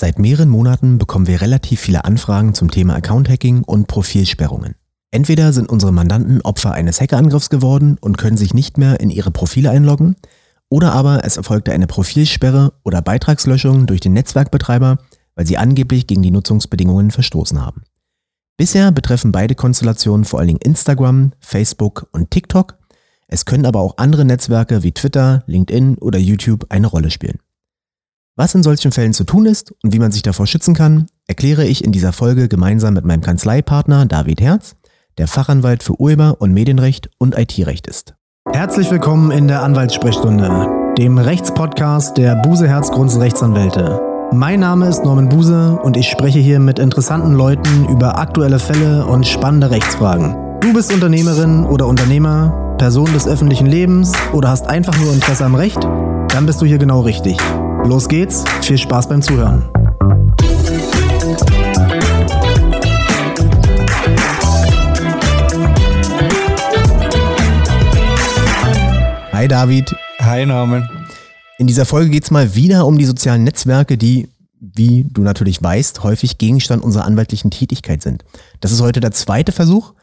Seit mehreren Monaten bekommen wir relativ viele Anfragen zum Thema Account-Hacking und Profilsperrungen. Entweder sind unsere Mandanten Opfer eines Hackerangriffs geworden und können sich nicht mehr in ihre Profile einloggen, oder aber es erfolgte eine Profilsperre oder Beitragslöschung durch den Netzwerkbetreiber, weil sie angeblich gegen die Nutzungsbedingungen verstoßen haben. Bisher betreffen beide Konstellationen vor allen Dingen Instagram, Facebook und TikTok. Es können aber auch andere Netzwerke wie Twitter, LinkedIn oder YouTube eine Rolle spielen. Was in solchen Fällen zu tun ist und wie man sich davor schützen kann, erkläre ich in dieser Folge gemeinsam mit meinem Kanzleipartner David Herz, der Fachanwalt für Urheber- und Medienrecht und IT-Recht ist. Herzlich willkommen in der Anwaltssprechstunde, dem Rechtspodcast der Buse Herz Grunz Rechtsanwälte. Mein Name ist Norman Buse und ich spreche hier mit interessanten Leuten über aktuelle Fälle und spannende Rechtsfragen. Du bist Unternehmerin oder Unternehmer, Person des öffentlichen Lebens oder hast einfach nur Interesse am Recht? Dann bist du hier genau richtig. Los geht's, viel Spaß beim Zuhören. Hi David. Hi Norman. In dieser Folge geht es mal wieder um die sozialen Netzwerke, die, wie du natürlich weißt, häufig Gegenstand unserer anwaltlichen Tätigkeit sind. Das ist heute der zweite Versuch.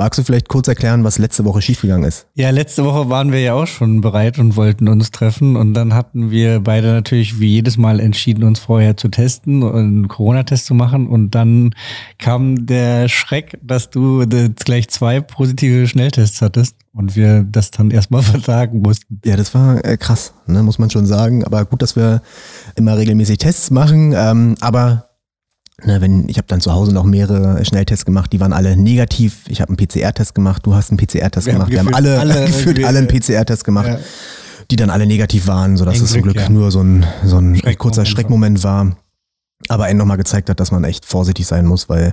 Magst du vielleicht kurz erklären, was letzte Woche schiefgegangen ist? Ja, letzte Woche waren wir ja auch schon bereit und wollten uns treffen. Und dann hatten wir beide natürlich wie jedes Mal entschieden, uns vorher zu testen und einen Corona-Test zu machen. Und dann kam der Schreck, dass du gleich zwei positive Schnelltests hattest und wir das dann erstmal versagen mussten. Ja, das war äh, krass, ne, muss man schon sagen. Aber gut, dass wir immer regelmäßig Tests machen. Ähm, aber Ne, wenn, ich habe dann zu Hause noch mehrere Schnelltests gemacht, die waren alle negativ. Ich habe einen PCR-Test gemacht, du hast einen PCR-Test gemacht. Wir haben alle, alle gefühlt alle einen PCR-Test gemacht, ja. die dann alle negativ waren, sodass es zum Glück ja. nur so ein, so ein Schreckmoment kurzer Schreckmoment war. Aber einen nochmal gezeigt hat, dass man echt vorsichtig sein muss, weil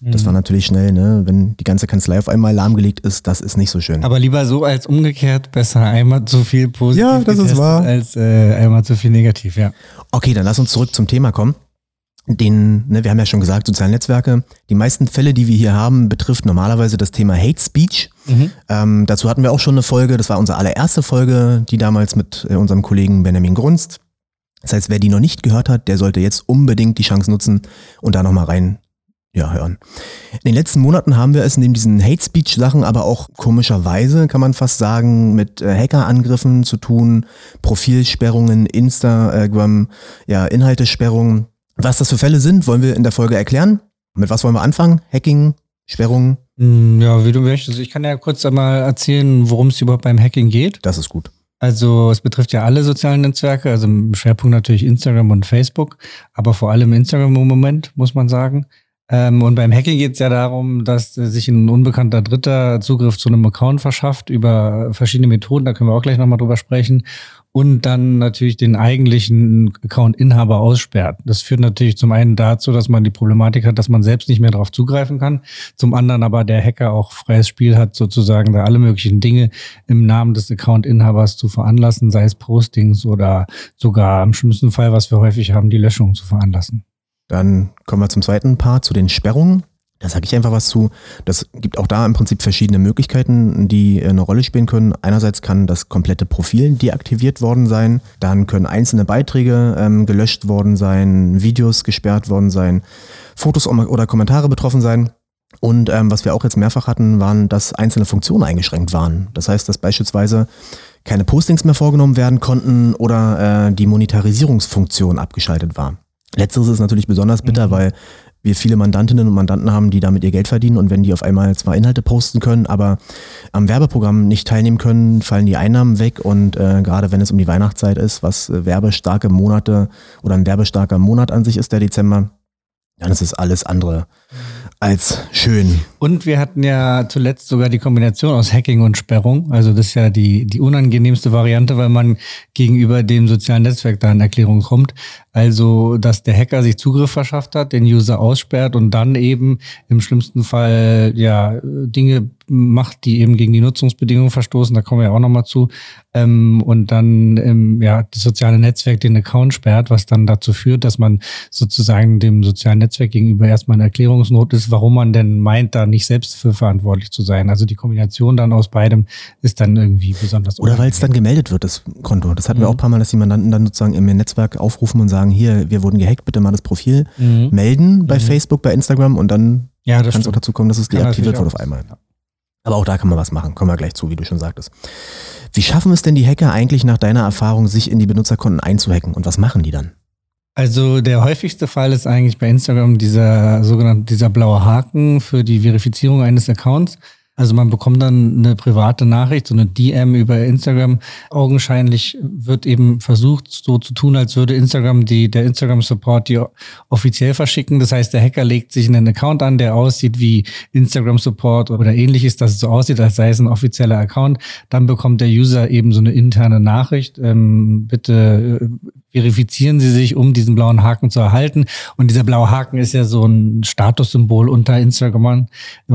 mhm. das war natürlich schnell, ne? Wenn die ganze Kanzlei auf einmal lahmgelegt ist, das ist nicht so schön. Aber lieber so als umgekehrt, besser einmal zu viel positiv ja, das ist wahr. als äh, einmal zu viel negativ, ja. Okay, dann lass uns zurück zum Thema kommen den, ne, wir haben ja schon gesagt, soziale Netzwerke. Die meisten Fälle, die wir hier haben, betrifft normalerweise das Thema Hate Speech. Mhm. Ähm, dazu hatten wir auch schon eine Folge, das war unsere allererste Folge, die damals mit äh, unserem Kollegen Benjamin Grunst. Das heißt, wer die noch nicht gehört hat, der sollte jetzt unbedingt die Chance nutzen und da nochmal rein ja, hören. In den letzten Monaten haben wir es neben diesen Hate Speech Sachen aber auch komischerweise, kann man fast sagen, mit äh, Hackerangriffen zu tun, Profilsperrungen, Instagram, ja, Inhaltesperrungen was das für Fälle sind, wollen wir in der Folge erklären. Mit was wollen wir anfangen? Hacking, Sperrungen? Mm, ja, wie du möchtest. Ich kann ja kurz einmal erzählen, worum es überhaupt beim Hacking geht. Das ist gut. Also es betrifft ja alle sozialen Netzwerke, also im Schwerpunkt natürlich Instagram und Facebook, aber vor allem Instagram im Moment, muss man sagen. Ähm, und beim Hacking geht es ja darum, dass sich ein unbekannter Dritter Zugriff zu einem Account verschafft über verschiedene Methoden, da können wir auch gleich nochmal drüber sprechen und dann natürlich den eigentlichen Account-Inhaber aussperrt. Das führt natürlich zum einen dazu, dass man die Problematik hat, dass man selbst nicht mehr darauf zugreifen kann. Zum anderen aber der Hacker auch freies Spiel hat, sozusagen da alle möglichen Dinge im Namen des Account-Inhabers zu veranlassen, sei es Postings oder sogar im schlimmsten Fall, was wir häufig haben, die Löschung zu veranlassen. Dann kommen wir zum zweiten Part, zu den Sperrungen. Da sage ich einfach was zu. Das gibt auch da im Prinzip verschiedene Möglichkeiten, die eine Rolle spielen können. Einerseits kann das komplette Profil deaktiviert worden sein, dann können einzelne Beiträge ähm, gelöscht worden sein, Videos gesperrt worden sein, Fotos oder Kommentare betroffen sein. Und ähm, was wir auch jetzt mehrfach hatten, waren, dass einzelne Funktionen eingeschränkt waren. Das heißt, dass beispielsweise keine Postings mehr vorgenommen werden konnten oder äh, die Monetarisierungsfunktion abgeschaltet war. Letzteres ist natürlich besonders bitter, mhm. weil wir viele Mandantinnen und Mandanten haben, die damit ihr Geld verdienen und wenn die auf einmal zwar Inhalte posten können, aber am Werbeprogramm nicht teilnehmen können, fallen die Einnahmen weg und äh, gerade wenn es um die Weihnachtszeit ist, was äh, werbestarke Monate oder ein werbestarker Monat an sich ist, der Dezember, dann ist es alles andere als schön. Und wir hatten ja zuletzt sogar die Kombination aus Hacking und Sperrung. Also das ist ja die, die unangenehmste Variante, weil man gegenüber dem sozialen Netzwerk da in Erklärung kommt. Also, dass der Hacker sich Zugriff verschafft hat, den User aussperrt und dann eben im schlimmsten Fall ja Dinge macht, die eben gegen die Nutzungsbedingungen verstoßen, da kommen wir ja auch nochmal zu, ähm, und dann ähm, ja das soziale Netzwerk den Account sperrt, was dann dazu führt, dass man sozusagen dem sozialen Netzwerk gegenüber erstmal eine Erklärungsnot ist, warum man denn meint, da nicht selbst für verantwortlich zu sein. Also die Kombination dann aus beidem ist dann irgendwie besonders. Oder weil es dann gemeldet wird, das Konto. Das hatten mhm. wir auch ein paar Mal, dass die Mandanten dann sozusagen im Netzwerk aufrufen und sagen, hier, wir wurden gehackt, bitte mal das Profil mhm. melden bei mhm. Facebook, bei Instagram und dann ja, kann es auch dazu kommen, dass es deaktiviert wird auf einmal. Ja. Aber auch da kann man was machen. Kommen wir gleich zu, wie du schon sagtest. Wie schaffen es denn die Hacker eigentlich nach deiner Erfahrung, sich in die Benutzerkonten einzuhacken und was machen die dann? Also der häufigste Fall ist eigentlich bei Instagram dieser sogenannte dieser blaue Haken für die Verifizierung eines Accounts. Also man bekommt dann eine private Nachricht, so eine DM über Instagram. Augenscheinlich wird eben versucht, so zu tun, als würde Instagram die, der Instagram-Support die offiziell verschicken. Das heißt, der Hacker legt sich einen Account an, der aussieht wie Instagram-Support oder ähnliches, dass es so aussieht, als sei es ein offizieller Account. Dann bekommt der User eben so eine interne Nachricht. Ähm, bitte äh, verifizieren Sie sich, um diesen blauen Haken zu erhalten. Und dieser blaue Haken ist ja so ein Statussymbol unter Instagram,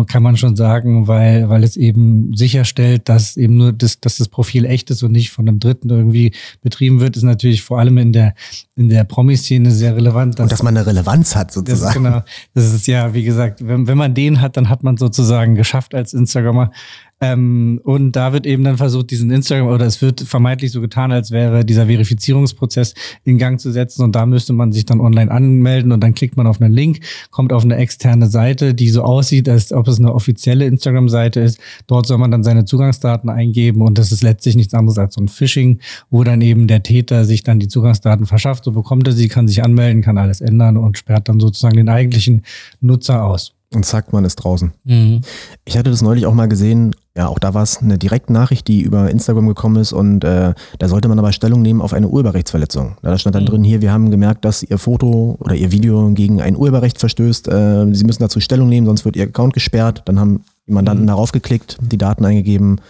kann man schon sagen, weil, weil es eben sicherstellt, dass eben nur das, dass das Profil echt ist und nicht von einem Dritten irgendwie betrieben wird, ist natürlich vor allem in der, in der Promi-Szene sehr relevant. Dass, und dass man eine Relevanz hat sozusagen. Das, genau. Das ist ja, wie gesagt, wenn, wenn man den hat, dann hat man sozusagen geschafft als Instagrammer. Ähm, und da wird eben dann versucht, diesen Instagram, oder es wird vermeintlich so getan, als wäre dieser Verifizierungsprozess in Gang zu setzen. Und da müsste man sich dann online anmelden und dann klickt man auf einen Link, kommt auf eine externe Seite, die so aussieht, als ob es eine offizielle Instagram-Seite ist. Dort soll man dann seine Zugangsdaten eingeben und das ist letztlich nichts anderes als so ein Phishing, wo dann eben der Täter sich dann die Zugangsdaten verschafft. So bekommt er sie, kann sich anmelden, kann alles ändern und sperrt dann sozusagen den eigentlichen Nutzer aus. Und zack, man ist draußen. Mhm. Ich hatte das neulich auch mal gesehen, ja, auch da war es eine Direktnachricht, die über Instagram gekommen ist und äh, da sollte man aber Stellung nehmen auf eine Urheberrechtsverletzung. Da stand dann mhm. drin, hier, wir haben gemerkt, dass Ihr Foto oder Ihr Video gegen ein Urheberrecht verstößt. Äh, Sie müssen dazu Stellung nehmen, sonst wird Ihr Account gesperrt. Dann haben die Mandanten mhm. darauf geklickt, die Daten eingegeben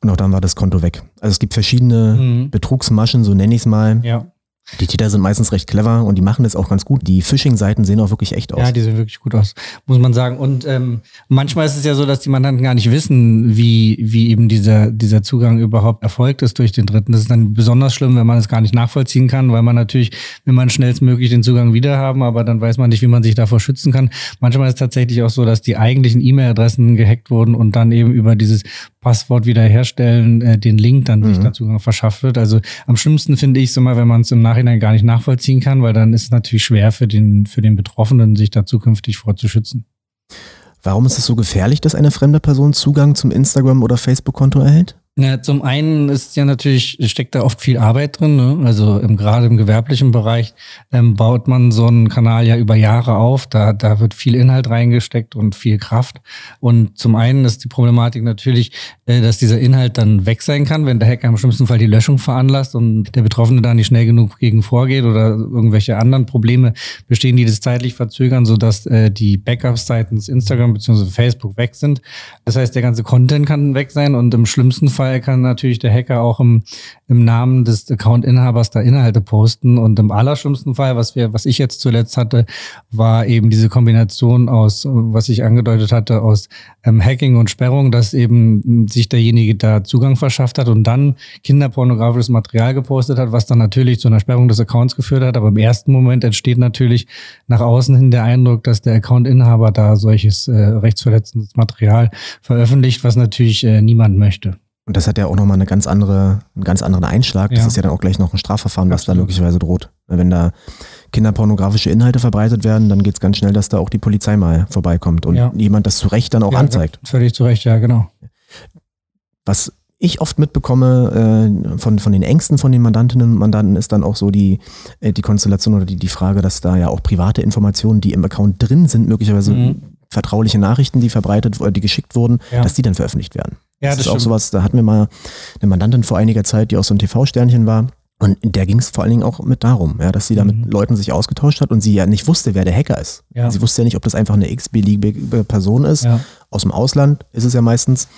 und auch dann war das Konto weg. Also es gibt verschiedene mhm. Betrugsmaschen, so nenne ich es mal. Ja die Täter sind meistens recht clever und die machen das auch ganz gut. Die Phishing-Seiten sehen auch wirklich echt aus. Ja, die sehen wirklich gut aus, muss man sagen. Und ähm, manchmal ist es ja so, dass die Mandanten gar nicht wissen, wie, wie eben dieser, dieser Zugang überhaupt erfolgt ist durch den Dritten. Das ist dann besonders schlimm, wenn man es gar nicht nachvollziehen kann, weil man natürlich, wenn man schnellstmöglich den Zugang wieder haben, aber dann weiß man nicht, wie man sich davor schützen kann. Manchmal ist es tatsächlich auch so, dass die eigentlichen E-Mail-Adressen gehackt wurden und dann eben über dieses Passwort wiederherstellen, äh, den Link dann mhm. sich dazu verschafft wird. Also am schlimmsten finde ich es immer, wenn man es im Nachhinein gar nicht nachvollziehen kann, weil dann ist es natürlich schwer für den, für den Betroffenen, sich da zukünftig vorzuschützen. Warum ist es so gefährlich, dass eine fremde Person Zugang zum Instagram- oder Facebook-Konto erhält? Ja, zum einen ist ja natürlich, steckt da oft viel Arbeit drin. Ne? Also im, gerade im gewerblichen Bereich ähm, baut man so einen Kanal ja über Jahre auf. Da, da wird viel Inhalt reingesteckt und viel Kraft. Und zum einen ist die Problematik natürlich, äh, dass dieser Inhalt dann weg sein kann, wenn der Hacker im schlimmsten Fall die Löschung veranlasst und der Betroffene da nicht schnell genug gegen vorgeht oder irgendwelche anderen Probleme bestehen, die das zeitlich verzögern, sodass äh, die Backups seitens Instagram bzw. Facebook weg sind. Das heißt, der ganze Content kann weg sein und im schlimmsten Fall Fall kann natürlich der Hacker auch im, im Namen des Account-Inhabers da Inhalte posten. Und im allerschlimmsten Fall, was wir, was ich jetzt zuletzt hatte, war eben diese Kombination aus, was ich angedeutet hatte, aus ähm, Hacking und Sperrung, dass eben sich derjenige da Zugang verschafft hat und dann kinderpornografisches Material gepostet hat, was dann natürlich zu einer Sperrung des Accounts geführt hat. Aber im ersten Moment entsteht natürlich nach außen hin der Eindruck, dass der Account-Inhaber da solches äh, rechtsverletzendes Material veröffentlicht, was natürlich äh, niemand möchte. Und das hat ja auch nochmal eine ganz andere, einen ganz anderen Einschlag. Das ja. ist ja dann auch gleich noch ein Strafverfahren, was Absolut. da möglicherweise droht. Wenn da kinderpornografische Inhalte verbreitet werden, dann geht es ganz schnell, dass da auch die Polizei mal vorbeikommt und ja. jemand das zu Recht dann auch ja, anzeigt. Völlig zu Recht, ja, genau. Was ich oft mitbekomme äh, von, von den Ängsten von den Mandantinnen und Mandanten ist dann auch so die, äh, die Konstellation oder die, die Frage, dass da ja auch private Informationen, die im Account drin sind, möglicherweise mhm. Vertrauliche Nachrichten, die verbreitet oder die geschickt wurden, ja. dass die dann veröffentlicht werden. Ja, das, das ist stimmt. auch sowas, da hatten wir mal eine Mandantin vor einiger Zeit, die auch so ein TV-Sternchen war. Und der ging es vor allen Dingen auch mit darum, ja, dass sie da mit mhm. Leuten sich ausgetauscht hat und sie ja nicht wusste, wer der Hacker ist. Ja. Sie wusste ja nicht, ob das einfach eine x-beliebige Person ist. Ja. Aus dem Ausland ist es ja meistens,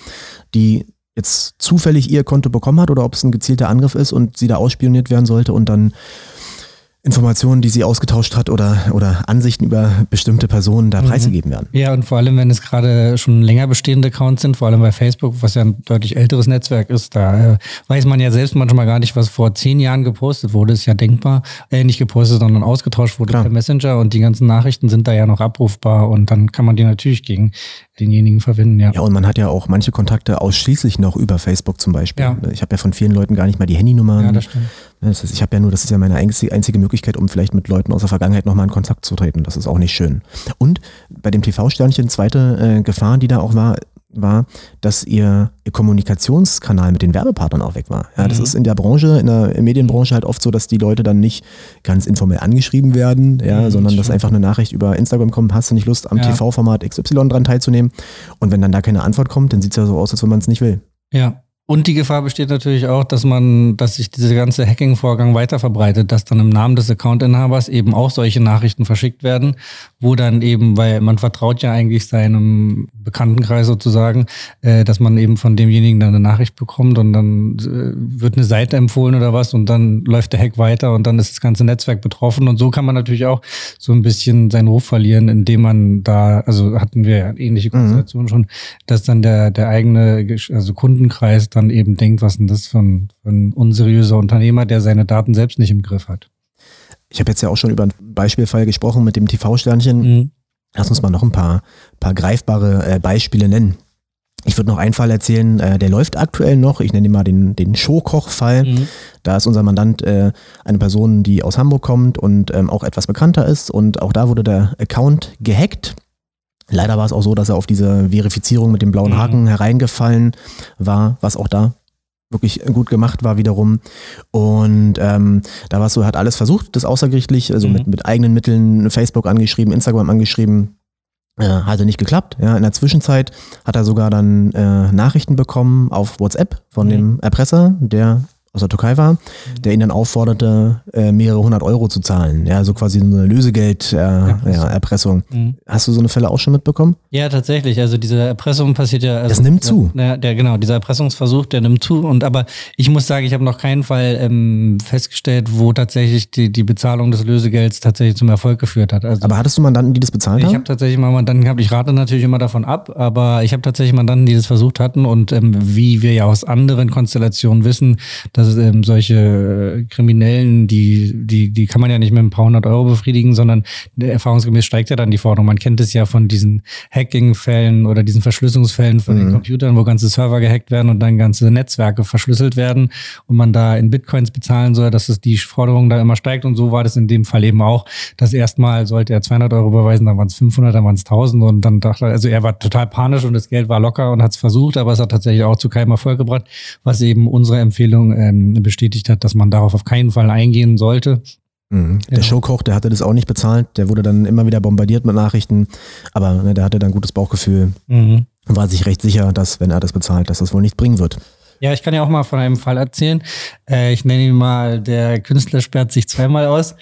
die jetzt zufällig ihr Konto bekommen hat oder ob es ein gezielter Angriff ist und sie da ausspioniert werden sollte und dann Informationen, die sie ausgetauscht hat oder, oder Ansichten über bestimmte Personen da mhm. preisgegeben werden. Ja, und vor allem, wenn es gerade schon länger bestehende Accounts sind, vor allem bei Facebook, was ja ein deutlich älteres Netzwerk ist, da äh, weiß man ja selbst manchmal gar nicht, was vor zehn Jahren gepostet wurde, ist ja denkbar, äh, nicht gepostet, sondern ausgetauscht wurde Klar. per Messenger und die ganzen Nachrichten sind da ja noch abrufbar und dann kann man die natürlich gegen denjenigen verwenden, ja. Ja, und man hat ja auch manche Kontakte ausschließlich noch über Facebook zum Beispiel. Ja. Ich habe ja von vielen Leuten gar nicht mal die Handynummer. Ja, das stimmt. Das heißt, ich habe ja nur, das ist ja meine einzige, einzige Möglichkeit, um vielleicht mit Leuten aus der Vergangenheit nochmal in Kontakt zu treten. Das ist auch nicht schön. Und bei dem TV-Sternchen, zweite äh, Gefahr, die da auch war, war, dass ihr, ihr, Kommunikationskanal mit den Werbepartnern auch weg war. Ja, das mhm. ist in der Branche, in der Medienbranche halt oft so, dass die Leute dann nicht ganz informell angeschrieben werden, ja, mhm, sondern dass einfach eine Nachricht über Instagram kommt, hast du nicht Lust, am ja. TV-Format XY dran teilzunehmen? Und wenn dann da keine Antwort kommt, dann sieht es ja so aus, als wenn man es nicht will. Ja, und die Gefahr besteht natürlich auch, dass man, dass sich dieser ganze Hacking-Vorgang weiter verbreitet, dass dann im Namen des Account-Inhabers eben auch solche Nachrichten verschickt werden, wo dann eben, weil man vertraut ja eigentlich seinem Bekanntenkreis sozusagen, äh, dass man eben von demjenigen dann eine Nachricht bekommt und dann äh, wird eine Seite empfohlen oder was und dann läuft der Hack weiter und dann ist das ganze Netzwerk betroffen und so kann man natürlich auch so ein bisschen seinen Ruf verlieren, indem man da, also hatten wir ja ähnliche Konstellationen mhm. schon, dass dann der, der eigene, also Kundenkreis dann eben denkt, was denn das für ein, für ein unseriöser Unternehmer, der seine Daten selbst nicht im Griff hat. Ich habe jetzt ja auch schon über einen Beispielfall gesprochen mit dem TV-Sternchen. Mhm. Lass uns mal noch ein paar, paar greifbare äh, Beispiele nennen. Ich würde noch einen Fall erzählen, äh, der läuft aktuell noch. Ich nenne ihn mal den, den Showkoch-Fall. Mhm. Da ist unser Mandant äh, eine Person, die aus Hamburg kommt und ähm, auch etwas bekannter ist. Und auch da wurde der Account gehackt. Leider war es auch so, dass er auf diese Verifizierung mit dem blauen mhm. Haken mhm. hereingefallen war, was auch da wirklich gut gemacht war wiederum. Und ähm, da war es so, er hat alles versucht, das außergerichtlich, also mhm. mit, mit eigenen Mitteln, Facebook angeschrieben, Instagram angeschrieben, äh, hatte nicht geklappt. Ja, in der Zwischenzeit hat er sogar dann äh, Nachrichten bekommen auf WhatsApp von mhm. dem Erpresser, der aus der Türkei war, der ihn dann aufforderte, äh, mehrere hundert Euro zu zahlen. Ja, so quasi eine Lösegeld-Erpressung. Äh, ja, mhm. Hast du so eine Fälle auch schon mitbekommen? Ja, tatsächlich. Also diese Erpressung passiert ja. Also, das nimmt zu. Ja, der, genau, dieser Erpressungsversuch, der nimmt zu. Und aber ich muss sagen, ich habe noch keinen Fall ähm, festgestellt, wo tatsächlich die, die Bezahlung des Lösegelds tatsächlich zum Erfolg geführt hat. Also, aber hattest du Mandanten, die das bezahlt haben? Ich habe tatsächlich mal Mandanten gehabt. Ich rate natürlich immer davon ab, aber ich habe tatsächlich Mandanten, die das versucht hatten. Und ähm, wie wir ja aus anderen Konstellationen wissen, dass ähm, solche äh, Kriminellen, die, die, die kann man ja nicht mit ein paar hundert Euro befriedigen, sondern erfahrungsgemäß steigt ja dann die Forderung. Man kennt es ja von diesen Hacking-Fällen oder diesen Verschlüsselungsfällen von mhm. den Computern, wo ganze Server gehackt werden und dann ganze Netzwerke verschlüsselt werden und man da in Bitcoins bezahlen soll, dass es die Forderung da immer steigt. Und so war das in dem Fall eben auch, dass erstmal sollte er 200 Euro überweisen, dann waren es 500, dann waren es 1000 und dann dachte er, also er war total panisch und das Geld war locker und hat es versucht, aber es hat tatsächlich auch zu keinem Erfolg gebracht, was eben unsere Empfehlung ähm, bestätigt hat, dass man darauf auf keinen Fall eingehen sollte. Mhm. Der genau. Showkoch, der hatte das auch nicht bezahlt, der wurde dann immer wieder bombardiert mit Nachrichten, aber ne, der hatte dann ein gutes Bauchgefühl mhm. und war sich recht sicher, dass, wenn er das bezahlt, dass das wohl nichts bringen wird. Ja, ich kann ja auch mal von einem Fall erzählen. Äh, ich nenne ihn mal, der Künstler sperrt sich zweimal aus.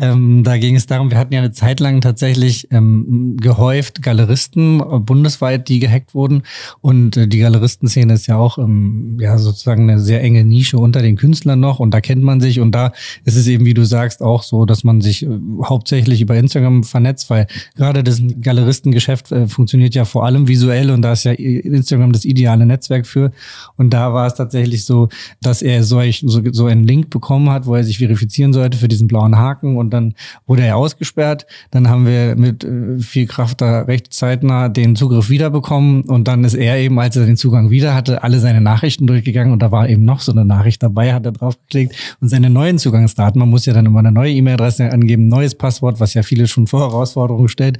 Ähm, da ging es darum, wir hatten ja eine Zeit lang tatsächlich ähm, gehäuft Galeristen äh, bundesweit, die gehackt wurden. Und äh, die Galeristenszene ist ja auch ähm, ja sozusagen eine sehr enge Nische unter den Künstlern noch. Und da kennt man sich. Und da ist es eben, wie du sagst, auch so, dass man sich äh, hauptsächlich über Instagram vernetzt, weil gerade das Galeristengeschäft äh, funktioniert ja vor allem visuell und da ist ja Instagram das ideale Netzwerk für. Und da war es tatsächlich so, dass er solch, so, so einen Link bekommen hat, wo er sich verifizieren sollte für diesen blauen Haken und dann wurde er ausgesperrt. Dann haben wir mit äh, viel Kraft da recht zeitnah den Zugriff wiederbekommen und dann ist er eben, als er den Zugang wieder hatte, alle seine Nachrichten durchgegangen und da war eben noch so eine Nachricht dabei, hat er draufgeklickt und seine neuen Zugangsdaten, man muss ja dann immer eine neue E-Mail-Adresse angeben, neues Passwort, was ja viele schon vor Herausforderungen stellt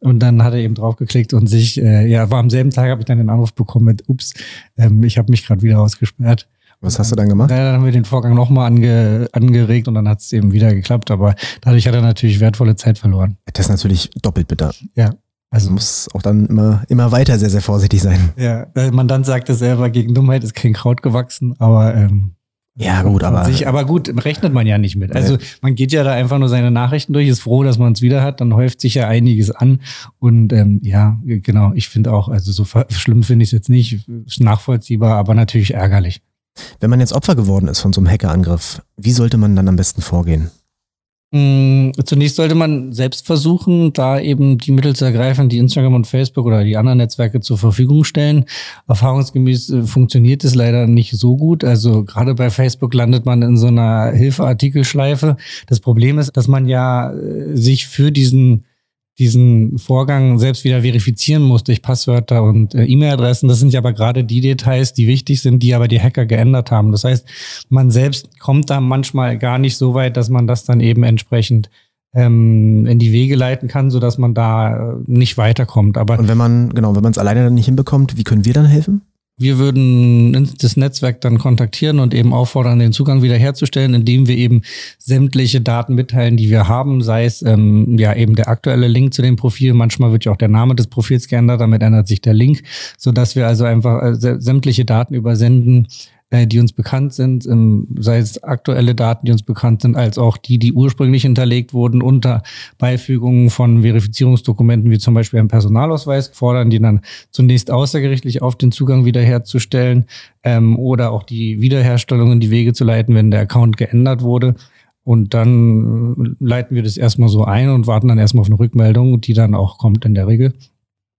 und dann hat er eben draufgeklickt und sich, äh, ja, war am selben Tag, habe ich dann den Anruf bekommen mit, ups, ähm, ich habe mich gerade wieder ausgesperrt. Was hast du dann gemacht? Ja, dann haben wir den Vorgang nochmal ange, angeregt und dann hat es eben wieder geklappt. Aber dadurch hat er natürlich wertvolle Zeit verloren. Das ist natürlich doppelt bitter. Ja. Also muss auch dann immer, immer weiter sehr, sehr vorsichtig sein. Ja, der Mandant sagte selber, gegen Dummheit ist kein Kraut gewachsen, aber ähm, ja, gut, aber. Sich, aber gut, rechnet man ja nicht mit. Also man geht ja da einfach nur seine Nachrichten durch, ist froh, dass man es wieder hat, dann häuft sich ja einiges an. Und ähm, ja, genau, ich finde auch, also so schlimm finde ich es jetzt nicht, nachvollziehbar, aber natürlich ärgerlich. Wenn man jetzt Opfer geworden ist von so einem Hackerangriff, wie sollte man dann am besten vorgehen? Mm, zunächst sollte man selbst versuchen, da eben die Mittel zu ergreifen, die Instagram und Facebook oder die anderen Netzwerke zur Verfügung stellen. Erfahrungsgemäß äh, funktioniert es leider nicht so gut. Also gerade bei Facebook landet man in so einer Hilfeartikelschleife. Das Problem ist, dass man ja äh, sich für diesen diesen Vorgang selbst wieder verifizieren muss durch Passwörter und äh, E-Mail-Adressen. Das sind ja aber gerade die Details, die wichtig sind, die aber die Hacker geändert haben. Das heißt, man selbst kommt da manchmal gar nicht so weit, dass man das dann eben entsprechend ähm, in die Wege leiten kann, sodass man da äh, nicht weiterkommt. Aber und wenn man, genau, wenn man es alleine dann nicht hinbekommt, wie können wir dann helfen? Wir würden das Netzwerk dann kontaktieren und eben auffordern, den Zugang wiederherzustellen, indem wir eben sämtliche Daten mitteilen, die wir haben, sei es ähm, ja eben der aktuelle Link zu dem Profil. Manchmal wird ja auch der Name des Profils geändert, damit ändert sich der Link, so dass wir also einfach äh, sämtliche Daten übersenden, die uns bekannt sind, sei es aktuelle Daten, die uns bekannt sind, als auch die, die ursprünglich hinterlegt wurden, unter Beifügungen von Verifizierungsdokumenten, wie zum Beispiel einem Personalausweis, fordern die dann zunächst außergerichtlich auf, den Zugang wiederherzustellen ähm, oder auch die Wiederherstellung in die Wege zu leiten, wenn der Account geändert wurde. Und dann leiten wir das erstmal so ein und warten dann erstmal auf eine Rückmeldung, die dann auch kommt in der Regel.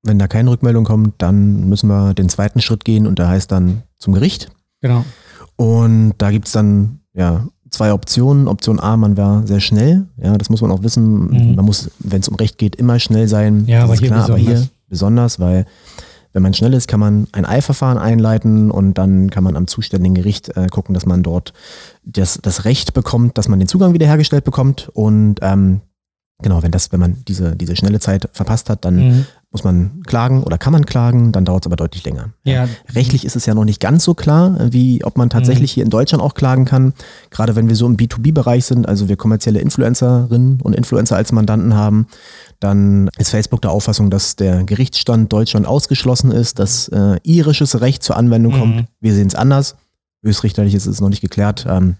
Wenn da keine Rückmeldung kommt, dann müssen wir den zweiten Schritt gehen und der heißt dann zum Gericht. Genau. Und da gibt es dann ja zwei Optionen. Option A, man wäre sehr schnell. Ja, das muss man auch wissen. Mhm. Man muss, wenn es um Recht geht, immer schnell sein. Ja, aber hier, klar, aber hier besonders, weil wenn man schnell ist, kann man ein Eilverfahren einleiten und dann kann man am zuständigen Gericht äh, gucken, dass man dort das, das Recht bekommt, dass man den Zugang wiederhergestellt bekommt. Und ähm, genau, wenn das, wenn man diese, diese schnelle Zeit verpasst hat, dann mhm muss man klagen oder kann man klagen, dann dauert es aber deutlich länger. Ja. Rechtlich ist es ja noch nicht ganz so klar, wie ob man tatsächlich mhm. hier in Deutschland auch klagen kann. Gerade wenn wir so im B2B-Bereich sind, also wir kommerzielle Influencerinnen und Influencer als Mandanten haben, dann ist Facebook der Auffassung, dass der Gerichtsstand Deutschland ausgeschlossen ist, dass äh, irisches Recht zur Anwendung mhm. kommt. Wir sehen es anders. Höchstrichterlich ist es noch nicht geklärt. Ähm,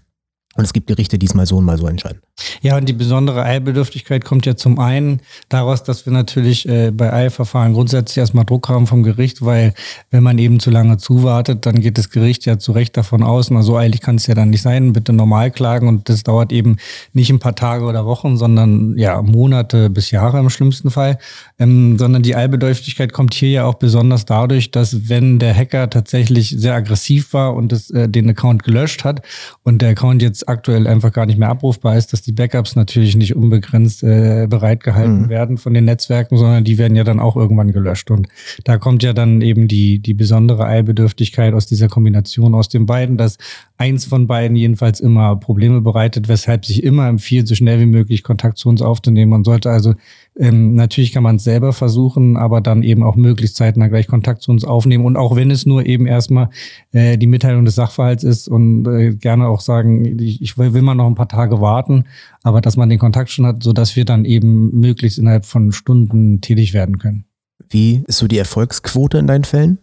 und es gibt Gerichte, die es mal so und mal so entscheiden. Ja, und die besondere Eilbedürftigkeit kommt ja zum einen daraus, dass wir natürlich äh, bei Eilverfahren grundsätzlich erstmal Druck haben vom Gericht, weil wenn man eben zu lange zuwartet, dann geht das Gericht ja zu Recht davon aus, na so eilig kann es ja dann nicht sein, bitte normal klagen und das dauert eben nicht ein paar Tage oder Wochen, sondern ja Monate bis Jahre im schlimmsten Fall, ähm, sondern die Eilbedürftigkeit kommt hier ja auch besonders dadurch, dass wenn der Hacker tatsächlich sehr aggressiv war und das, äh, den Account gelöscht hat und der Account jetzt aktuell einfach gar nicht mehr abrufbar ist, dass die Backups natürlich nicht unbegrenzt äh, bereitgehalten mhm. werden von den Netzwerken, sondern die werden ja dann auch irgendwann gelöscht. Und da kommt ja dann eben die, die besondere Eilbedürftigkeit aus dieser Kombination aus den beiden, dass eins von beiden jedenfalls immer Probleme bereitet, weshalb sich immer empfiehlt, so schnell wie möglich Kontakt zu uns aufzunehmen. Man sollte also ähm, natürlich kann man es selber versuchen, aber dann eben auch möglichst zeitnah gleich Kontakt zu uns aufnehmen. Und auch wenn es nur eben erstmal äh, die Mitteilung des Sachverhalts ist und äh, gerne auch sagen, ich, ich will, will mal noch ein paar Tage warten, aber dass man den Kontakt schon hat, sodass wir dann eben möglichst innerhalb von Stunden tätig werden können. Wie ist so die Erfolgsquote in deinen Fällen?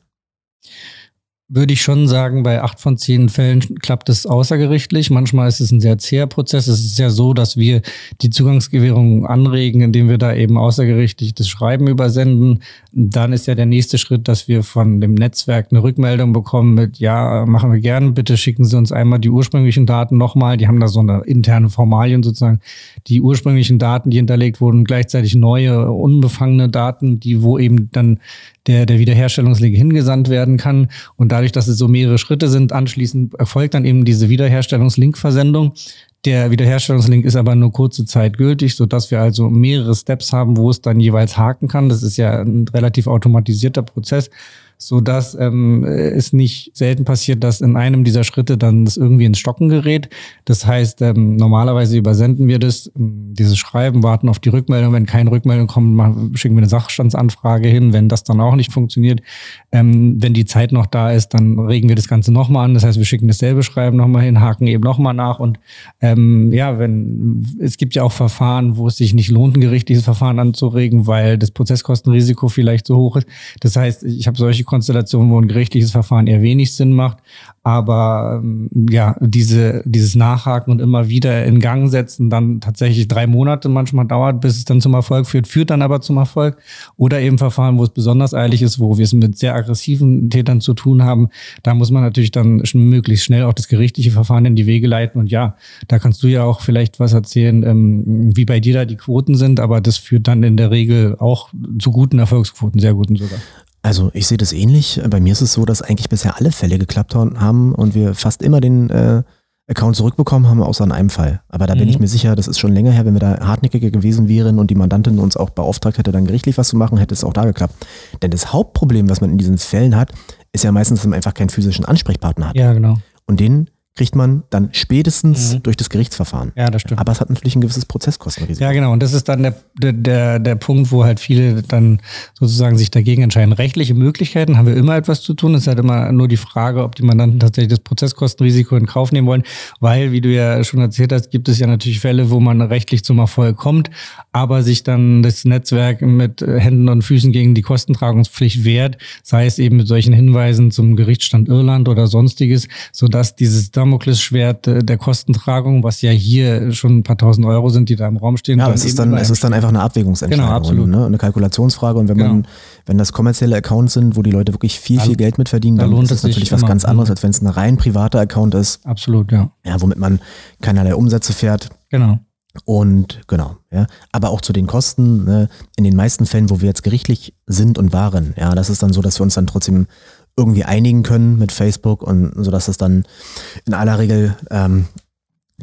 Würde ich schon sagen, bei acht von zehn Fällen klappt es außergerichtlich. Manchmal ist es ein sehr zäher Prozess. Es ist ja so, dass wir die Zugangsgewährung anregen, indem wir da eben außergerichtlich das Schreiben übersenden. Dann ist ja der nächste Schritt, dass wir von dem Netzwerk eine Rückmeldung bekommen mit, ja, machen wir gern, bitte schicken Sie uns einmal die ursprünglichen Daten nochmal. Die haben da so eine interne Formalien sozusagen. Die ursprünglichen Daten, die hinterlegt wurden, gleichzeitig neue, unbefangene Daten, die, wo eben dann der, der Wiederherstellungslink hingesandt werden kann. Und dadurch, dass es so mehrere Schritte sind, anschließend erfolgt dann eben diese Wiederherstellungslink-Versendung. Der Wiederherstellungslink ist aber nur kurze Zeit gültig, so dass wir also mehrere Steps haben, wo es dann jeweils haken kann. Das ist ja ein relativ automatisierter Prozess so dass ähm, es nicht selten passiert, dass in einem dieser Schritte dann das irgendwie ins Stocken gerät. Das heißt, ähm, normalerweise übersenden wir das, ähm, dieses Schreiben, warten auf die Rückmeldung. Wenn keine Rückmeldung kommt, machen, schicken wir eine Sachstandsanfrage hin. Wenn das dann auch nicht funktioniert, ähm, wenn die Zeit noch da ist, dann regen wir das Ganze nochmal an. Das heißt, wir schicken dasselbe Schreiben nochmal hin, haken eben nochmal nach. Und ähm, ja, wenn es gibt ja auch Verfahren, wo es sich nicht lohnt, ein gerichtliches Verfahren anzuregen, weil das Prozesskostenrisiko vielleicht so hoch ist. Das heißt, ich habe solche Konstellationen, wo ein gerichtliches Verfahren eher wenig Sinn macht. Aber ähm, ja, diese, dieses Nachhaken und immer wieder in Gang setzen, dann tatsächlich drei Monate manchmal dauert, bis es dann zum Erfolg führt, führt dann aber zum Erfolg. Oder eben Verfahren, wo es besonders eilig ist, wo wir es mit sehr aggressiven Tätern zu tun haben. Da muss man natürlich dann möglichst schnell auch das gerichtliche Verfahren in die Wege leiten. Und ja, da kannst du ja auch vielleicht was erzählen, ähm, wie bei dir da die Quoten sind, aber das führt dann in der Regel auch zu guten Erfolgsquoten, sehr guten sogar. Also ich sehe das ähnlich. Bei mir ist es so, dass eigentlich bisher alle Fälle geklappt haben und wir fast immer den äh, Account zurückbekommen haben, außer in einem Fall. Aber da mhm. bin ich mir sicher, das ist schon länger her, wenn wir da hartnäckiger gewesen wären und die Mandantin uns auch beauftragt hätte, dann gerichtlich was zu machen, hätte es auch da geklappt. Denn das Hauptproblem, was man in diesen Fällen hat, ist ja meistens, dass man einfach keinen physischen Ansprechpartner hat. Ja, genau. Und den kriegt man dann spätestens mhm. durch das Gerichtsverfahren. Ja, das stimmt. Aber es hat natürlich ein gewisses Prozesskostenrisiko. Ja, genau. Und das ist dann der, der, der Punkt, wo halt viele dann sozusagen sich dagegen entscheiden. Rechtliche Möglichkeiten haben wir immer etwas zu tun. Es ist halt immer nur die Frage, ob die Mandanten tatsächlich das Prozesskostenrisiko in Kauf nehmen wollen. Weil, wie du ja schon erzählt hast, gibt es ja natürlich Fälle, wo man rechtlich zum Erfolg kommt, aber sich dann das Netzwerk mit Händen und Füßen gegen die Kostentragungspflicht wehrt, sei es eben mit solchen Hinweisen zum Gerichtsstand Irland oder sonstiges, sodass dieses Damoklesschwert äh, der Kostentragung, was ja hier schon ein paar tausend Euro sind, die da im Raum stehen. Ja, es ist, dann, es ist dann einfach eine Abwägungsentscheidung. Genau, absolut. Ne? Eine Kalkulationsfrage. Und wenn genau. man, wenn das kommerzielle Accounts sind, wo die Leute wirklich viel, viel Geld mit verdienen, dann, dann ist das natürlich was ganz anderes, als wenn es ein rein privater Account ist. Absolut, ja. Ja, womit man keinerlei Umsätze fährt. Genau. Und genau, ja. Aber auch zu den Kosten, ne, in den meisten Fällen, wo wir jetzt gerichtlich sind und waren, ja, das ist dann so, dass wir uns dann trotzdem irgendwie einigen können mit Facebook und so dass es dann in aller Regel ähm,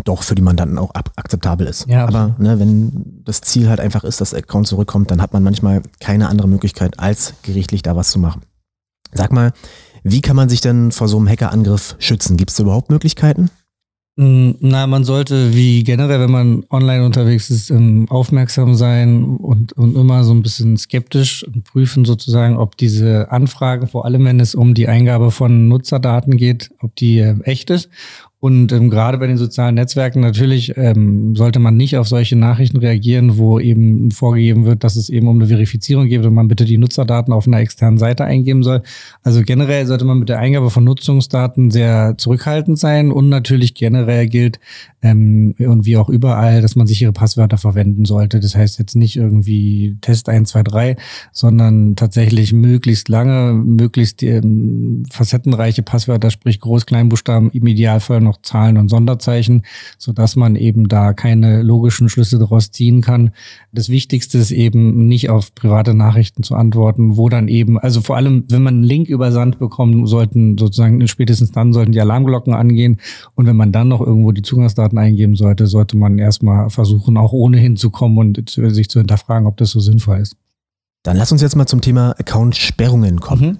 doch für die Mandanten auch akzeptabel ist. Ja, Aber ne, wenn das Ziel halt einfach ist, dass der Account zurückkommt, dann hat man manchmal keine andere Möglichkeit, als gerichtlich da was zu machen. Sag mal, wie kann man sich denn vor so einem Hackerangriff schützen? Gibt es überhaupt Möglichkeiten? Mm, na, man sollte wie generell, wenn man online unterwegs ist, ähm, aufmerksam sein und, und immer so ein bisschen skeptisch und prüfen sozusagen, ob diese Anfrage, vor allem wenn es um die Eingabe von Nutzerdaten geht, ob die äh, echt ist und ähm, gerade bei den sozialen Netzwerken natürlich ähm, sollte man nicht auf solche Nachrichten reagieren, wo eben vorgegeben wird, dass es eben um eine Verifizierung geht und man bitte die Nutzerdaten auf einer externen Seite eingeben soll. Also generell sollte man mit der Eingabe von Nutzungsdaten sehr zurückhaltend sein und natürlich generell gilt, ähm, und wie auch überall, dass man sichere Passwörter verwenden sollte. Das heißt jetzt nicht irgendwie Test 1, 2, 3, sondern tatsächlich möglichst lange, möglichst ähm, facettenreiche Passwörter, sprich Groß-, Kleinbuchstaben, im Idealfall noch Zahlen und Sonderzeichen, so dass man eben da keine logischen Schlüsse daraus ziehen kann. Das Wichtigste ist eben nicht auf private Nachrichten zu antworten, wo dann eben, also vor allem, wenn man einen Link übersandt bekommt, sollten sozusagen spätestens dann sollten die Alarmglocken angehen und wenn man dann noch irgendwo die Zugangsdaten Daten eingeben sollte, sollte man erstmal versuchen, auch ohnehin zu kommen und sich zu hinterfragen, ob das so sinnvoll ist. Dann lass uns jetzt mal zum Thema Account-Sperrungen kommen. Mhm.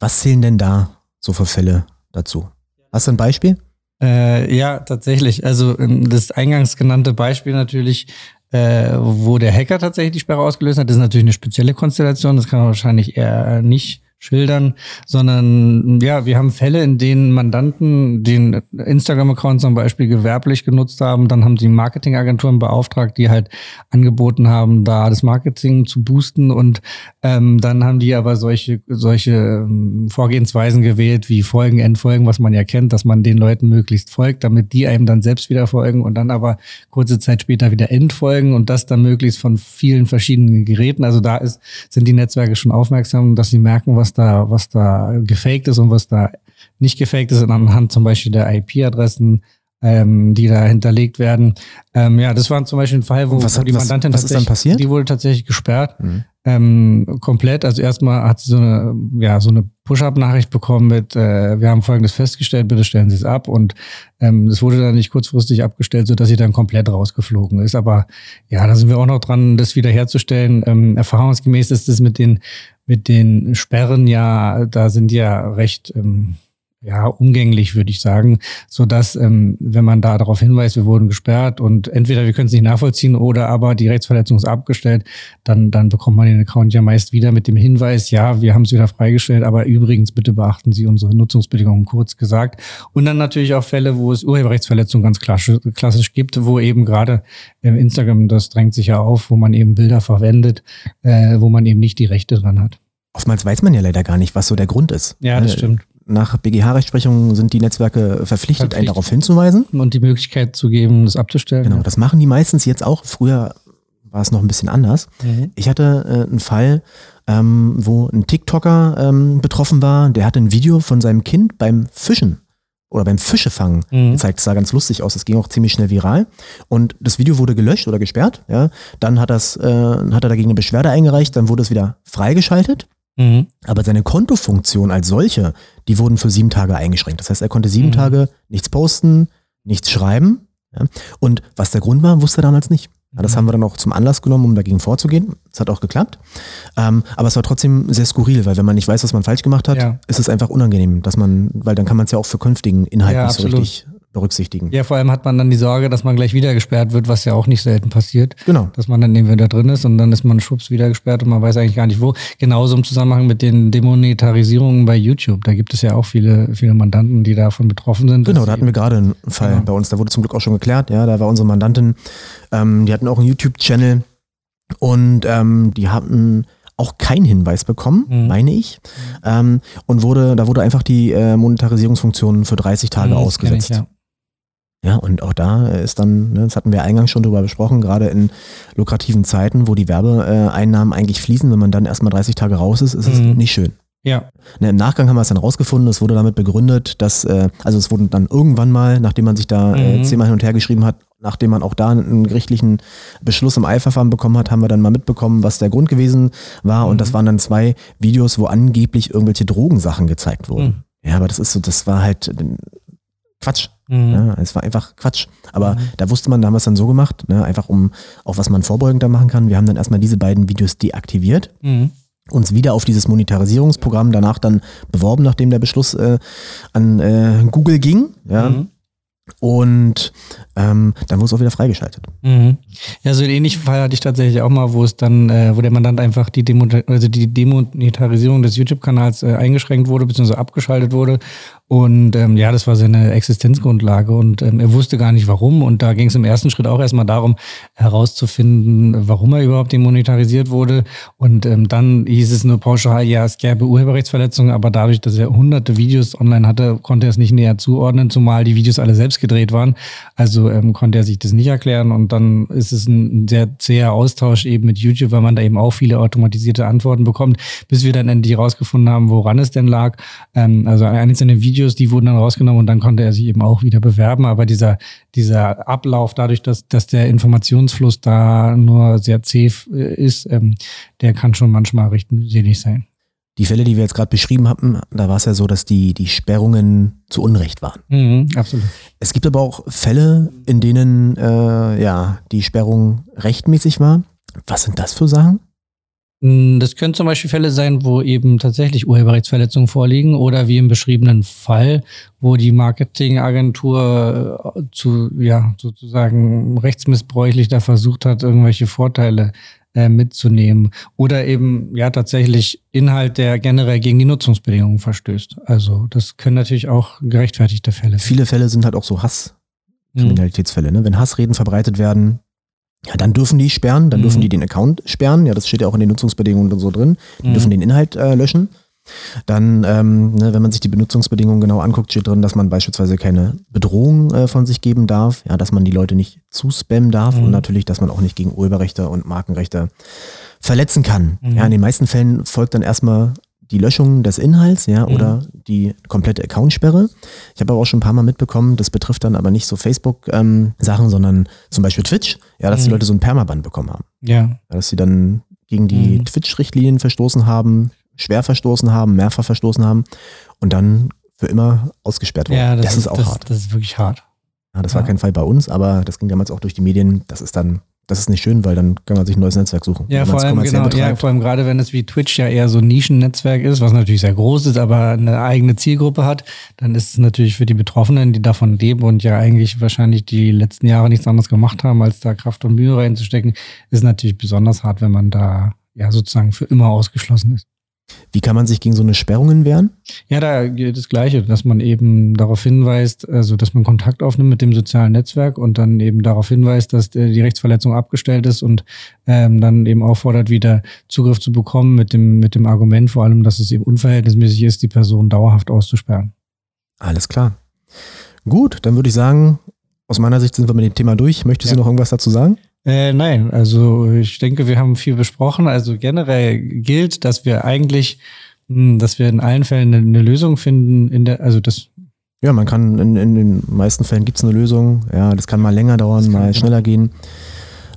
Was zählen denn da so für Fälle dazu? Hast du ein Beispiel? Äh, ja, tatsächlich. Also ähm, das eingangs genannte Beispiel natürlich, äh, wo der Hacker tatsächlich die Sperre ausgelöst hat, das ist natürlich eine spezielle Konstellation. Das kann man wahrscheinlich eher nicht schildern, sondern ja, wir haben Fälle, in denen Mandanten den Instagram-Account zum Beispiel gewerblich genutzt haben. Dann haben sie Marketingagenturen beauftragt, die halt angeboten haben, da das Marketing zu boosten. Und ähm, dann haben die aber solche, solche ähm, Vorgehensweisen gewählt, wie Folgen, Endfolgen, was man ja kennt, dass man den Leuten möglichst folgt, damit die einem dann selbst wieder folgen und dann aber kurze Zeit später wieder Endfolgen und das dann möglichst von vielen verschiedenen Geräten. Also da ist, sind die Netzwerke schon aufmerksam, dass sie merken, was da, was da gefaked ist und was da nicht gefaked ist, anhand zum Beispiel der IP-Adressen, ähm, die da hinterlegt werden. Ähm, ja, das war zum Beispiel ein Fall, wo, was hat, die Mandantin was, was ist dann passiert? Die wurde tatsächlich gesperrt. Mhm. Ähm, komplett. Also erstmal hat sie so eine, ja, so eine Push-up-Nachricht bekommen mit, äh, wir haben folgendes festgestellt, bitte stellen Sie es ab. Und ähm, das wurde dann nicht kurzfristig abgestellt, sodass sie dann komplett rausgeflogen ist. Aber ja, da sind wir auch noch dran, das wiederherzustellen. Ähm, erfahrungsgemäß ist es mit den mit den Sperren ja, da sind ja recht ähm, ja, umgänglich, würde ich sagen, so dass, ähm, wenn man da darauf hinweist, wir wurden gesperrt und entweder wir können es nicht nachvollziehen oder aber die Rechtsverletzung ist abgestellt, dann, dann bekommt man den Account ja meist wieder mit dem Hinweis, ja, wir haben es wieder freigestellt, aber übrigens bitte beachten Sie unsere Nutzungsbedingungen kurz gesagt. Und dann natürlich auch Fälle, wo es Urheberrechtsverletzungen ganz klassisch, klassisch gibt, wo eben gerade äh, Instagram, das drängt sich ja auf, wo man eben Bilder verwendet, äh, wo man eben nicht die Rechte dran hat. oftmals weiß man ja leider gar nicht, was so der Grund ist. Ja, das Äh, stimmt. Nach BGH-Rechtsprechung sind die Netzwerke verpflichtet, einen darauf hinzuweisen. Und die Möglichkeit zu geben, das abzustellen. Genau, das machen die meistens jetzt auch. Früher war es noch ein bisschen anders. Mhm. Ich hatte äh, einen Fall, ähm, wo ein TikToker ähm, betroffen war. Der hatte ein Video von seinem Kind beim Fischen oder beim Fischefangen Mhm. gezeigt. Das sah ganz lustig aus. Das ging auch ziemlich schnell viral. Und das Video wurde gelöscht oder gesperrt. Ja. Dann hat, das, äh, hat er dagegen eine Beschwerde eingereicht. Dann wurde es wieder freigeschaltet. Mhm. Aber seine Kontofunktion als solche, die wurden für sieben Tage eingeschränkt. Das heißt, er konnte sieben Mhm. Tage nichts posten, nichts schreiben. Ja. Und was der Grund war, wusste er damals nicht. Ja, das Mhm. haben wir dann auch zum Anlass genommen, um dagegen vorzugehen. Es hat auch geklappt. Ähm, aber es war trotzdem sehr skurril, weil wenn man nicht weiß, was man falsch gemacht hat, Ja. ist es einfach unangenehm, dass man, weil dann kann man es ja auch für künftigen Inhalt Ja, nicht so absolut. richtig berücksichtigen. Ja, vor allem hat man dann die Sorge, dass man gleich wieder gesperrt wird, was ja auch nicht selten passiert. Genau. Dass man dann eben wieder drin ist und dann ist man schwupps wieder gesperrt und man weiß eigentlich gar nicht wo. Genauso im Zusammenhang mit den Demonetarisierungen bei YouTube. Da gibt es ja auch viele, viele Mandanten, die davon betroffen sind. Genau, da hatten wir gerade einen Fall Genau. bei uns, da wurde zum Glück auch schon geklärt, ja, da war unsere Mandantin, ähm, die hatten auch einen YouTube-Channel und ähm, die hatten auch keinen Hinweis bekommen, Mhm. meine ich, ähm, und wurde, da wurde einfach die äh, Monetarisierungsfunktion für 30 Tage Mhm, ausgesetzt. Ich, ja. Ja, und auch da ist dann, ne, das hatten wir eingangs schon drüber besprochen, gerade in lukrativen Zeiten, wo die Werbeeinnahmen eigentlich fließen, wenn man dann erstmal 30 Tage raus ist, ist es Mhm. nicht schön. ja. Ne, Im Nachgang haben wir es dann rausgefunden, es wurde damit begründet, dass, äh, also es wurde dann irgendwann mal, nachdem man sich da äh, Mhm. zehnmal hin und her geschrieben hat, nachdem man auch da einen gerichtlichen Beschluss im Eilverfahren bekommen hat, haben wir dann mal mitbekommen, was der Grund gewesen war. Und Mhm. das waren dann zwei Videos, wo angeblich irgendwelche Drogensachen gezeigt wurden. Mhm. Ja, aber das ist so, das war halt äh, Quatsch. Mhm. Ja, es war einfach Quatsch. Aber Mhm. da wusste man, da haben wir es dann so gemacht, ne, einfach um auch was man vorbeugend da machen kann. Wir haben dann erstmal diese beiden Videos deaktiviert Mhm. uns wieder auf dieses Monetarisierungsprogramm danach dann beworben, nachdem der Beschluss äh, an äh, Google ging. Ja. Mhm. Und ähm, dann wurde es auch wieder freigeschaltet. Mhm. Ja, so einen ähnlichen Fall hatte ich tatsächlich auch mal, wo es dann, äh, wo der Mandant einfach die, Demo also die Demonetarisierung des YouTube-Kanals äh, eingeschränkt wurde, beziehungsweise abgeschaltet wurde. Und ähm, ja, das war seine Existenzgrundlage und ähm, er wusste gar nicht warum. Und da ging es im ersten Schritt auch erstmal darum, herauszufinden, warum er überhaupt demonetarisiert wurde. Und ähm, dann hieß es nur pauschal, ja, es gäbe Urheberrechtsverletzungen, aber dadurch, dass er hunderte Videos online hatte, konnte er es nicht näher zuordnen, zumal die Videos alle selbst gedreht waren. Also ähm, konnte er sich das nicht erklären. Und dann ist es ein sehr zäher Austausch eben mit YouTube, weil man da eben auch viele automatisierte Antworten bekommt, bis wir dann endlich rausgefunden haben, woran es denn lag. Ähm, also einzelne Videos, die wurden dann rausgenommen und dann konnte er sich eben auch wieder bewerben. Aber dieser, dieser Ablauf, dadurch, dass, dass der Informationsfluss da nur sehr zäh äh, ist, ähm, der kann schon manchmal recht mühselig sein. Die Fälle, die wir jetzt gerade beschrieben hatten, da war es ja so, dass die, die Sperrungen zu Unrecht waren. Mhm, absolut. Es gibt aber auch Fälle, in denen äh, ja die Sperrung rechtmäßig war. Was sind das für Sachen? Mm, Das können zum Beispiel Fälle sein, wo eben tatsächlich Urheberrechtsverletzungen vorliegen oder wie im beschriebenen Fall, wo die Marketingagentur äh, zu, ja, sozusagen rechtsmissbräuchlich da versucht hat, irgendwelche Vorteile äh, mitzunehmen oder eben ja tatsächlich Inhalt, der generell gegen die Nutzungsbedingungen verstößt. Also das können natürlich auch gerechtfertigte Fälle sein. Viele Fälle sind halt auch so Hasskriminalitätsfälle. Ne? Wenn Hassreden verbreitet werden, ja, dann dürfen die sperren, dann Mhm. dürfen die den Account sperren. Ja, das steht ja auch in den Nutzungsbedingungen und so drin. Die Mhm. dürfen den Inhalt äh, löschen. Dann, ähm, ne, wenn man sich die Benutzungsbedingungen genau anguckt, steht drin, dass man beispielsweise keine Bedrohung äh, von sich geben darf, ja, dass man die Leute nicht zuspammen darf Mhm. und natürlich, dass man auch nicht gegen Urheberrechte und Markenrechte verletzen kann. Mhm. Ja, in den meisten Fällen folgt dann erstmal die Löschung des Inhalts, ja, Mhm. oder die komplette Accountsperre. Ich habe aber auch schon ein paar Mal mitbekommen, das betrifft dann aber nicht so Facebook-Sachen, sondern zum Beispiel Twitch, ja, dass die Mhm. Leute so ein Permaband bekommen haben. Ja. Ja, dass sie dann gegen die Mhm. Twitch-Richtlinien verstoßen haben, schwer verstoßen haben, mehrfach verstoßen haben und dann für immer ausgesperrt wurden. Ja, das, ist auch das, hart. Das ist wirklich hart. Ja, das war ja. kein Fall bei uns, aber das ging damals auch durch die Medien. Das ist dann, das ist nicht schön, weil dann kann man sich ein neues Netzwerk suchen. Ja, vor allem, genau, ja, vor allem gerade wenn es wie Twitch ja eher so ein Nischennetzwerk ist, was natürlich sehr groß ist, aber eine eigene Zielgruppe hat, dann ist es natürlich für die Betroffenen, die davon leben und ja eigentlich wahrscheinlich die letzten Jahre nichts anderes gemacht haben, als da Kraft und Mühe reinzustecken, ist natürlich besonders hart, wenn man da ja sozusagen für immer ausgeschlossen ist. Wie kann man sich gegen so eine Sperrungen wehren? Ja, da gilt das Gleiche, dass man eben darauf hinweist, also dass man Kontakt aufnimmt mit dem sozialen Netzwerk und dann eben darauf hinweist, dass die Rechtsverletzung abgestellt ist und ähm, dann eben auffordert, wieder Zugriff zu bekommen mit dem, mit dem Argument vor allem, dass es eben unverhältnismäßig ist, die Person dauerhaft auszusperren. Alles klar. Gut, dann würde ich sagen, aus meiner Sicht sind wir mit dem Thema durch. Möchtest ja. du noch irgendwas dazu sagen? Äh, nein, also ich denke, wir haben viel besprochen. Also generell gilt, dass wir eigentlich, hm, dass wir in allen Fällen eine, Lösung finden, in der, also das. Ja, man kann, in, in den meisten Fällen gibt es eine Lösung. Ja, das kann mal länger dauern, mal schneller gehen.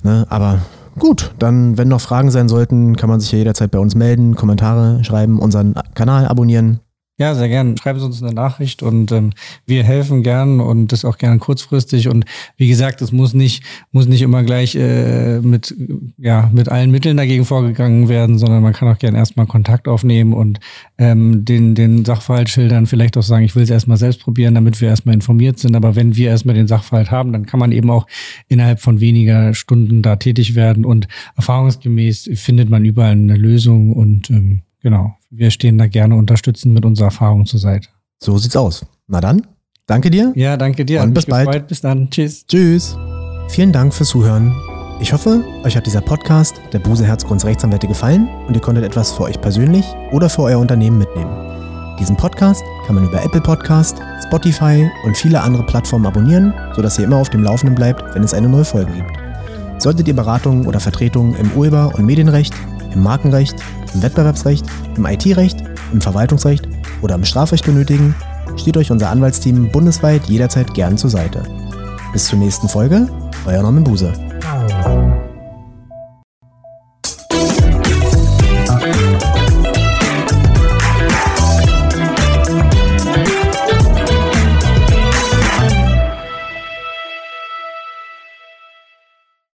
Ne, aber gut, dann, wenn noch Fragen sein sollten, kann man sich ja jederzeit bei uns melden, Kommentare schreiben, unseren Kanal abonnieren. Ja, sehr gern. Schreiben Sie uns eine Nachricht und ähm, wir helfen gern und das auch gern kurzfristig. Und wie gesagt, es muss nicht, muss nicht immer gleich äh, mit, ja, mit allen Mitteln dagegen vorgegangen werden, sondern man kann auch gern erstmal Kontakt aufnehmen und ähm, den, den Sachverhalt schildern, vielleicht auch sagen, ich will es erstmal selbst probieren, damit wir erstmal informiert sind. Aber wenn wir erstmal den Sachverhalt haben, dann kann man eben auch innerhalb von weniger Stunden da tätig werden und erfahrungsgemäß findet man überall eine Lösung und ähm, Genau. Wir stehen da gerne unterstützend mit unserer Erfahrung zur Seite. So sieht's aus. Na dann, danke dir. Ja, danke dir. Und bis bald. Gefreut. Bis dann. Tschüss. Tschüss. Vielen Dank fürs Zuhören. Ich hoffe, euch hat dieser Podcast der Buse Herzgrunds Rechtsanwälte gefallen und ihr konntet etwas für euch persönlich oder für euer Unternehmen mitnehmen. Diesen Podcast kann man über Apple Podcast, Spotify und viele andere Plattformen abonnieren, sodass ihr immer auf dem Laufenden bleibt, wenn es eine neue Folge gibt. Solltet ihr Beratungen oder Vertretungen im Urheber- und Medienrecht, im Markenrecht, im Wettbewerbsrecht, im IT-Recht, im Verwaltungsrecht oder im Strafrecht benötigen, steht euch unser Anwaltsteam bundesweit jederzeit gern zur Seite. Bis zur nächsten Folge, euer Norman Buse.